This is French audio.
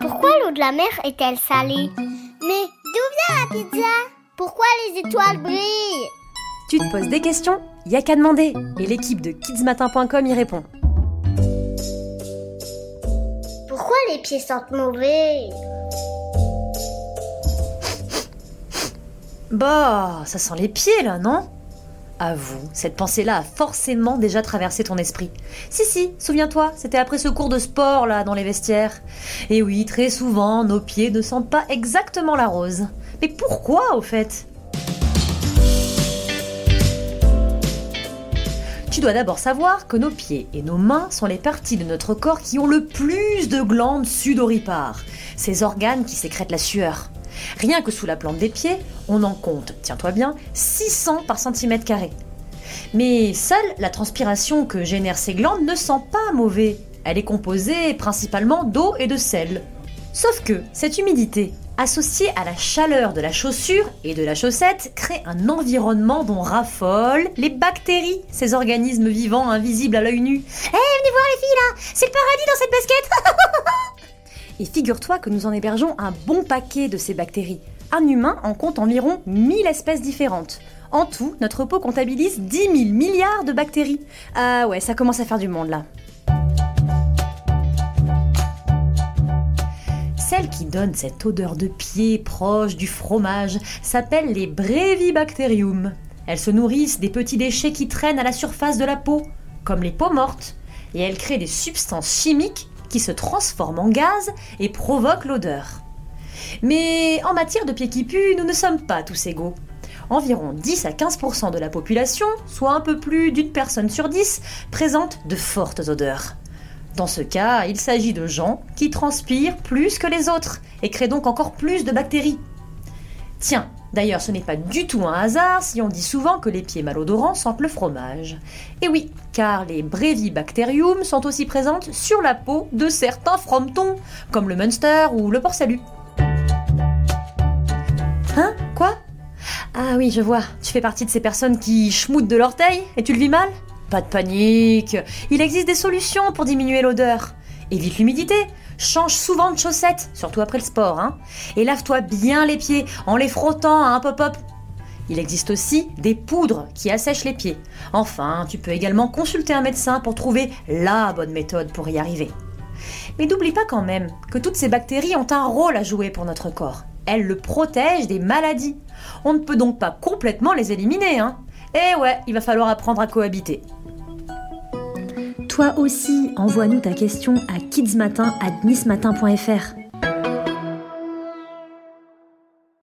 Pourquoi l'eau de la mer est-elle salée Mais d'où vient la pizza Pourquoi les étoiles brillent Tu te poses des questions Y a qu'à demander et l'équipe de kidsmatin.com y répond. Pourquoi les pieds sentent mauvais Bah, ça sent les pieds là, non? Avoue, cette pensée-là a forcément déjà traversé ton esprit. Si, si, souviens-toi, c'était après ce cours de sport là, dans les vestiaires. Et oui, très souvent, nos pieds ne sentent pas exactement la rose. Mais pourquoi au fait? Tu dois d'abord savoir que nos pieds et nos mains sont les parties de notre corps qui ont le plus de glandes sudoripares, ces organes qui sécrètent la sueur. Rien que sous la plante des pieds, on en compte, tiens-toi bien, 600 par centimètre carré. Mais seule la transpiration que génèrent ces glandes ne sent pas mauvais. Elle est composée principalement d'eau et de sel. Sauf que cette humidité, associée à la chaleur de la chaussure et de la chaussette, crée un environnement dont raffolent les bactéries, ces organismes vivants invisibles à l'œil nu. Eh, venez voir les filles là C'est le paradis dans cette basket Et figure-toi que nous en hébergeons un bon paquet de ces bactéries. Un humain en compte environ 1000 espèces différentes. En tout, notre peau comptabilise 10 000 milliards de bactéries. Ah ouais, ça commence à faire du monde là. Celles qui donnent cette odeur de pied proche du fromage s'appellent les Brevibacterium. Elles se nourrissent des petits déchets qui traînent à la surface de la peau, comme les peaux mortes, et elles créent des substances chimiques qui se transforment en gaz et provoquent l'odeur. Mais en matière de pieds qui puent, nous ne sommes pas tous égaux. Environ 10 à 15% de la population, soit un peu plus d'une personne sur 10, présente de fortes odeurs. Dans ce cas, il s'agit de gens qui transpirent plus que les autres et créent donc encore plus de bactéries. Tiens, d'ailleurs, ce n'est pas du tout un hasard si on dit souvent que les pieds malodorants sentent le fromage. Et oui, car les Brevibacterium sont aussi présentes sur la peau de certains fromentons, comme le Munster ou le Port-Salut. Hein? Quoi? Ah oui, je vois. Tu fais partie de ces personnes qui schmoutent de l'orteil et tu le vis mal? Pas de panique. Il existe des solutions pour diminuer l'odeur. Évite l'humidité. Change souvent de chaussettes, surtout après le sport. Hein et lave-toi bien les pieds en les frottant à un pop-up. Il existe aussi des poudres qui assèchent les pieds. Enfin, tu peux également consulter un médecin pour trouver la bonne méthode pour y arriver. Mais n'oublie pas quand même que toutes ces bactéries ont un rôle à jouer pour notre corps. Elles le protègent des maladies. On ne peut donc pas complètement les éliminer, hein. Et ouais, il va falloir apprendre à cohabiter. Toi aussi, envoie-nous ta question à kidsmatin@nismatin.fr.